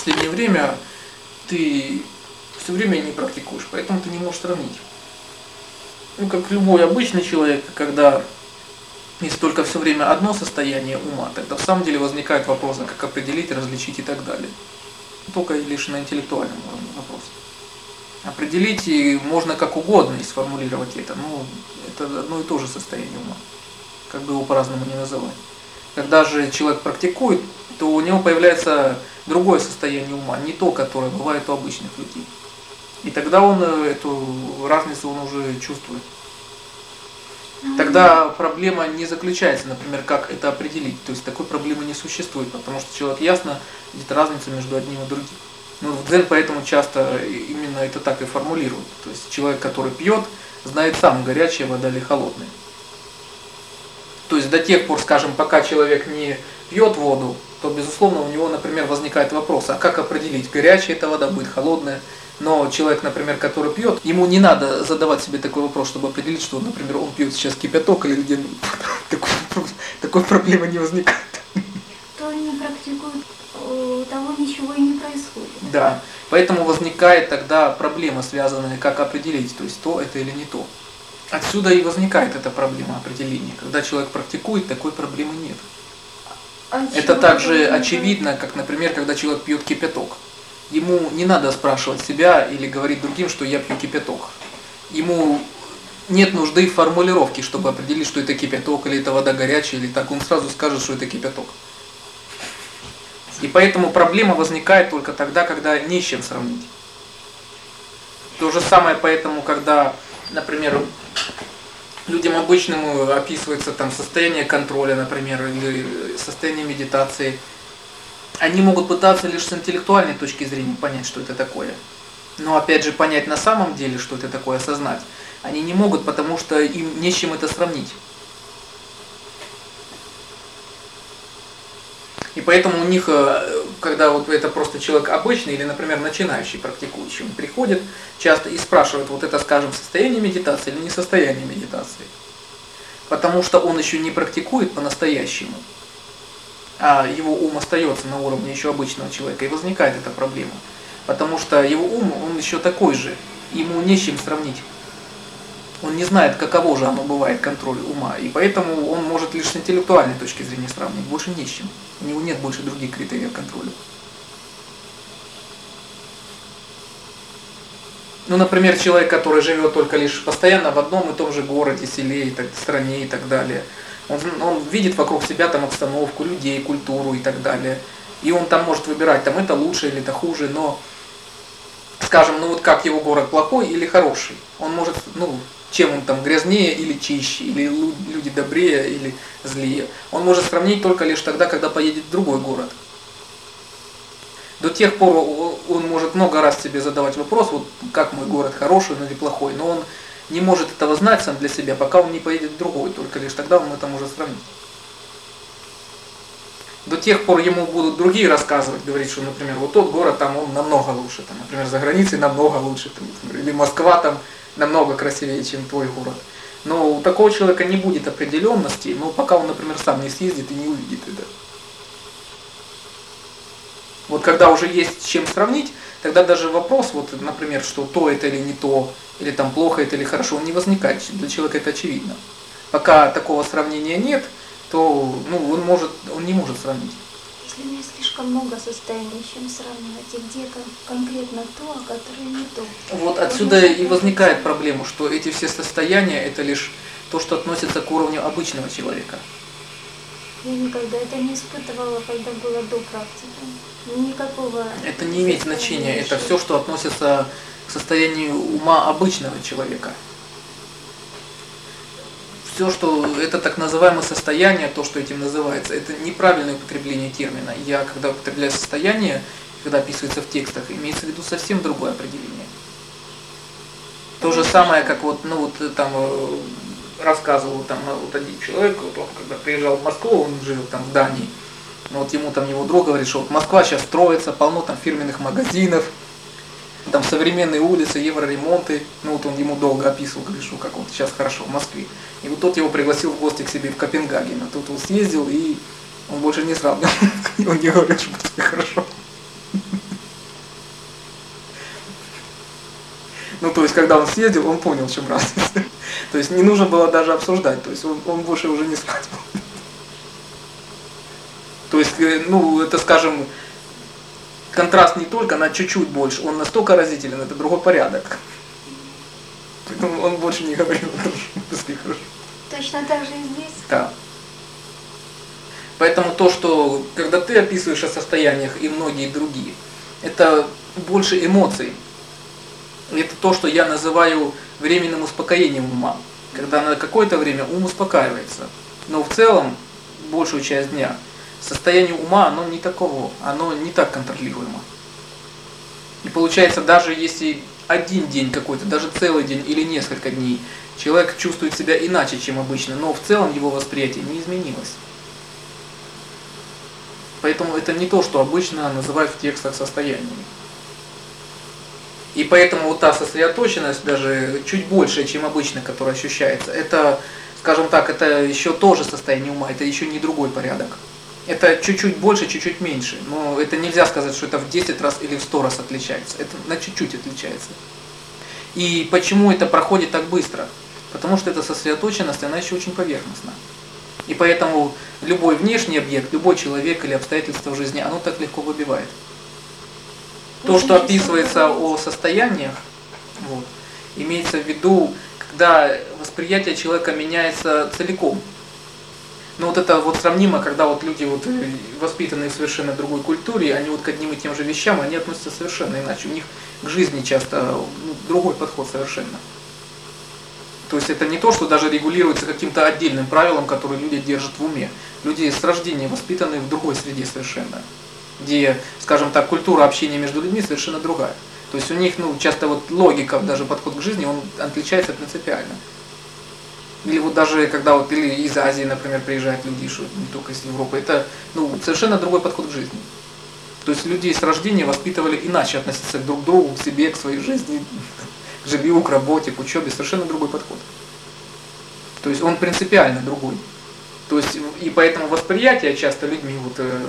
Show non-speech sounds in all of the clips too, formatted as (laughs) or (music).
последнее время ты все время не практикуешь, поэтому ты не можешь сравнить. Ну, как любой обычный человек, когда если только все время одно состояние ума, тогда в самом деле возникает вопрос, а как определить, различить и так далее. Только лишь на интеллектуальном уровне вопрос. Определить и можно как угодно и сформулировать это, но это одно и то же состояние ума, как бы его по-разному не называть. Когда же человек практикует, то у него появляется другое состояние ума, не то, которое бывает у обычных людей. И тогда он э, эту разницу он уже чувствует. Тогда проблема не заключается, например, как это определить. То есть такой проблемы не существует, потому что человек ясно видит разницу между одним и другим. Ну, в дзен поэтому часто именно это так и формулируют. То есть человек, который пьет, знает сам, горячая вода или холодная. То есть до тех пор, скажем, пока человек не пьет воду, то, безусловно, у него, например, возникает вопрос, а как определить, горячая эта вода будет, холодная. Но человек, например, который пьет, ему не надо задавать себе такой вопрос, чтобы определить, что, например, он пьет сейчас кипяток или где (laughs) такой, такой проблемы не возникает. Кто не практикует, у того ничего и не происходит. Да, поэтому возникает тогда проблема, связанная, как определить, то есть то это или не то. Отсюда и возникает эта проблема определения. Когда человек практикует, такой проблемы нет. А это также очевидно, как, например, когда человек пьет кипяток ему не надо спрашивать себя или говорить другим, что я пью кипяток. Ему нет нужды в формулировке, чтобы определить, что это кипяток, или это вода горячая, или так. Он сразу скажет, что это кипяток. И поэтому проблема возникает только тогда, когда не с чем сравнить. То же самое поэтому, когда, например, людям обычным описывается там состояние контроля, например, или состояние медитации – они могут пытаться лишь с интеллектуальной точки зрения понять, что это такое. Но опять же, понять на самом деле, что это такое, осознать, они не могут, потому что им не с чем это сравнить. И поэтому у них, э, когда вот это просто человек обычный или, например, начинающий практикующий, он приходит часто и спрашивает, вот это, скажем, состояние медитации или не состояние медитации. Потому что он еще не практикует по-настоящему а его ум остается на уровне еще обычного человека, и возникает эта проблема. Потому что его ум, он еще такой же, ему не с чем сравнить. Он не знает, каково же оно бывает, контроль ума, и поэтому он может лишь с интеллектуальной точки зрения сравнить, больше не с чем. У него нет больше других критериев контроля. Ну, например, человек, который живет только лишь постоянно в одном и том же городе, селе, и так, стране и так далее – он, он видит вокруг себя там обстановку, людей, культуру и так далее. И он там может выбирать, там это лучше или это хуже, но, скажем, ну вот как его город плохой или хороший. Он может, ну, чем он там грязнее или чище, или люди добрее или злее. Он может сравнить только лишь тогда, когда поедет в другой город. До тех пор он может много раз себе задавать вопрос, вот как мой город хороший или плохой, но он не может этого знать сам для себя, пока он не поедет в другой, только лишь тогда он это может сравнить. До тех пор ему будут другие рассказывать, говорить, что, например, вот тот город там он намного лучше, там, например, за границей намного лучше, там, или Москва там намного красивее, чем твой город. Но у такого человека не будет определенности, но пока он, например, сам не съездит и не увидит это. Вот когда уже есть с чем сравнить, тогда даже вопрос, вот, например, что то это или не то, или там плохо это или хорошо, он не возникает. Для человека это очевидно. Пока такого сравнения нет, то ну, он, может, он не может сравнить. Если у меня слишком много состояний, чем сравнивать, и где конкретно то, а которое не то. Вот отсюда и возникает проблема, что эти все состояния это лишь то, что относится к уровню обычного человека. Я никогда это не испытывала, когда было до практики. Никакого... Это не имеет значения. Это все, что относится к состоянию ума обычного человека. Все, что это так называемое состояние, то, что этим называется, это неправильное употребление термина. Я, когда употребляю состояние, когда описывается в текстах, имеется в виду совсем другое определение. То же самое, как вот, ну вот там э, рассказывал там вот один человек, вот он когда приезжал в Москву, он живет там в Дании, вот ему там его друг говорит, что вот Москва сейчас строится, полно там фирменных магазинов, там современные улицы, евроремонты. Ну вот он ему долго описывал Гришу, как он сейчас хорошо в Москве. И вот тот его пригласил в гости к себе в Копенгаген. А тут он съездил и он больше не срал. (laughs) он не говорил, что все хорошо. Ну, то есть, когда он съездил, он понял, в чем разница. То есть, не нужно было даже обсуждать. То есть, он, он больше уже не спать. То есть, э, ну, это, скажем, контраст не только на чуть-чуть больше, он настолько разителен, это другой порядок. Поэтому он больше не говорил, хорошо. Точно так же и здесь? Да. Поэтому то, что когда ты описываешь о состояниях и многие другие, это больше эмоций. Это то, что я называю временным успокоением ума. Когда на какое-то время ум успокаивается. Но в целом, большую часть дня, состояние ума, оно не таково, оно не так контролируемо. И получается, даже если один день какой-то, даже целый день или несколько дней, человек чувствует себя иначе, чем обычно, но в целом его восприятие не изменилось. Поэтому это не то, что обычно называют в текстах состояниями. И поэтому вот та сосредоточенность даже чуть больше, чем обычно, которая ощущается, это, скажем так, это еще тоже состояние ума, это еще не другой порядок. Это чуть-чуть больше, чуть-чуть меньше. Но это нельзя сказать, что это в 10 раз или в 100 раз отличается. Это на чуть-чуть отличается. И почему это проходит так быстро? Потому что эта сосредоточенность, она еще очень поверхностна. И поэтому любой внешний объект, любой человек или обстоятельство в жизни, оно так легко выбивает. То, что описывается о состояниях, вот, имеется в виду, когда восприятие человека меняется целиком. Но вот это вот сравнимо, когда вот люди вот э, воспитанные в совершенно другой культуре, они вот к одним и тем же вещам, они относятся совершенно иначе. У них к жизни часто ну, другой подход совершенно. То есть это не то, что даже регулируется каким-то отдельным правилом, которые люди держат в уме. Люди с рождения воспитаны в другой среде совершенно, где, скажем так, культура общения между людьми совершенно другая. То есть у них ну, часто вот логика, даже подход к жизни, он отличается принципиально. Или вот даже когда вот или из Азии, например, приезжают люди, что не только из Европы, это ну, совершенно другой подход к жизни. То есть людей с рождения воспитывали иначе относиться друг к другу, к себе, к своей жизни, к жилью, к работе, к учебе, совершенно другой подход. То есть он принципиально другой. То есть и поэтому восприятие часто людьми, вот, э,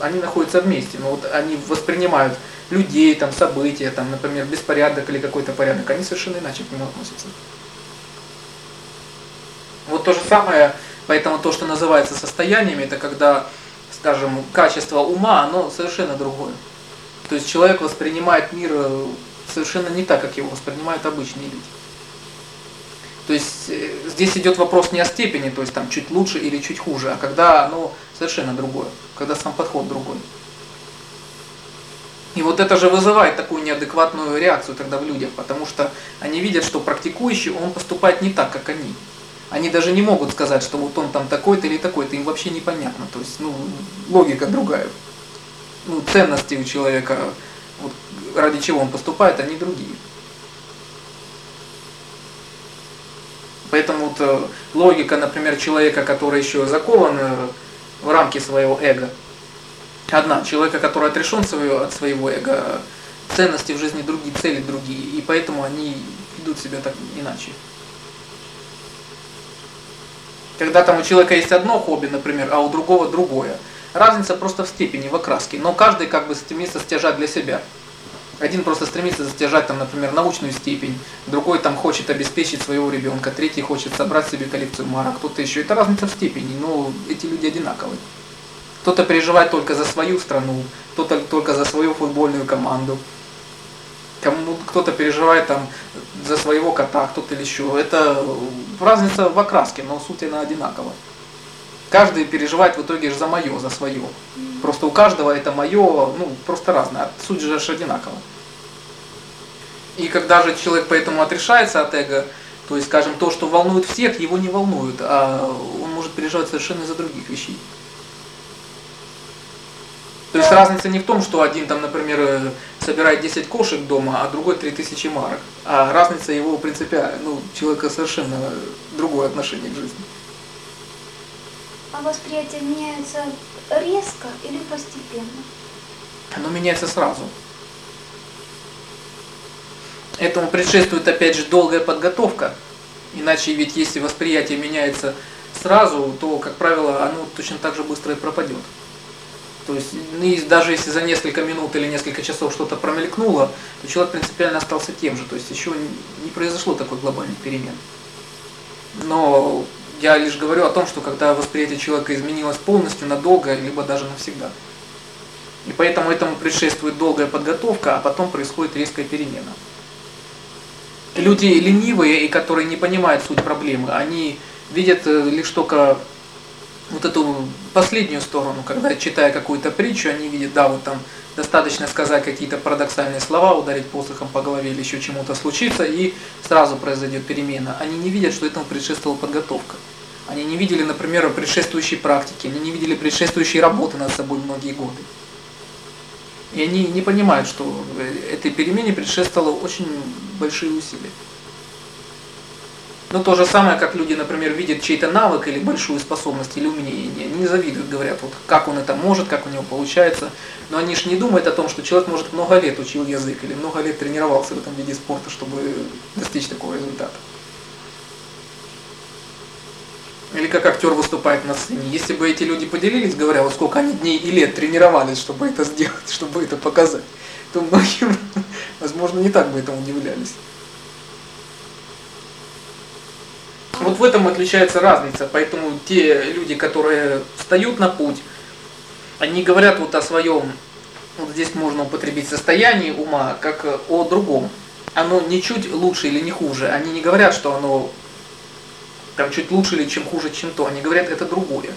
они находятся вместе, но вот они воспринимают людей, там, события, там, например, беспорядок или какой-то порядок, они совершенно иначе к нему относятся. Вот то же самое, поэтому то, что называется состояниями, это когда, скажем, качество ума, оно совершенно другое. То есть человек воспринимает мир э, совершенно не так, как его воспринимают обычные люди. То есть э, здесь идет вопрос не о степени, то есть там чуть лучше или чуть хуже, а когда оно совершенно другое, когда сам подход другой. И вот это же вызывает такую неадекватную реакцию тогда в людях, потому что они видят, что практикующий, он поступает не так, как они. Они даже не могут сказать, что вот он там такой-то или такой-то, им вообще непонятно. То есть, ну, логика другая. Ну, ценности у человека, вот, ради чего он поступает, они другие. Поэтому вот э, логика, например, человека, который еще закован в рамки своего эго, одна. Человека, который отрешен свое, от своего эго, ценности в жизни другие, цели другие, и поэтому они ведут себя так иначе. Когда там у человека есть одно хобби, например, а у другого другое. Разница просто в степени, в окраске. Но каждый как бы стремится стяжать для себя. Один просто стремится стяжать, там, например, научную степень, другой там хочет обеспечить своего ребенка, третий хочет собрать себе коллекцию марок, кто-то еще. Это разница в степени, но эти люди одинаковые. Кто-то переживает только за свою страну, кто-то только за свою футбольную команду, кому кто-то переживает там за своего кота, кто-то или еще. Это разница в окраске, но суть она одинакова. Каждый переживает в итоге за мое, за свое. Просто у каждого это мое, ну, просто разное. Суть же одинакова. И когда же человек поэтому отрешается от эго, то есть, скажем, то, что волнует всех, его не волнует, а он может переживать совершенно из-за других вещей. То есть разница не в том, что один там, например, э, собирает 10 кошек дома, а другой 3000 марок. А разница его принципиально, ну, человека совершенно другое отношение к жизни. А восприятие меняется резко или постепенно? Оно меняется сразу. Этому предшествует опять же долгая подготовка. Иначе ведь если восприятие меняется сразу, то, как правило, оно точно так же быстро и пропадет. То есть ну, даже если за несколько минут или несколько часов что-то промелькнуло, то человек принципиально остался тем же. То есть еще не произошло такой глобальной перемен. Но я лишь говорю о том, что когда восприятие человека изменилось полностью, надолго, либо даже навсегда. И поэтому этому предшествует долгая подготовка, а потом происходит резкая перемена. Люди ленивые и которые не понимают суть проблемы, они видят э, лишь только вот эту последнюю сторону, когда читая какую-то притчу, они видят, да, вот там достаточно сказать какие-то парадоксальные слова, ударить посохом по голове или еще чему-то случится, и сразу произойдет перемена. Они не видят, что этому предшествовала подготовка. Они не видели, например, предшествующей практики, они не видели предшествующей работы над собой многие годы. И они не понимают, что этой перемене предшествовало очень большие усилия. Ну, то же самое, как люди, например, видят чей-то навык или большую способность или умение, они завидуют, говорят, вот как он это может, как у него получается. Но они же не думают о том, что человек, может, много лет учил язык или много лет тренировался в этом виде спорта, чтобы достичь такого результата. Или как актер выступает на сцене. Если бы эти люди поделились, говоря, вот сколько они дней и лет тренировались, чтобы это сделать, (laughs) чтобы это показать, то многим, (laughs) возможно, не так бы этому удивлялись. Вот в этом отличается разница. Поэтому те люди, которые встают на путь, они говорят вот о своем, вот здесь можно употребить состоянии ума, как о другом. Оно ничуть лучше или не хуже. Они не говорят, что оно там чуть лучше или чем хуже, чем то. Они говорят, это другое.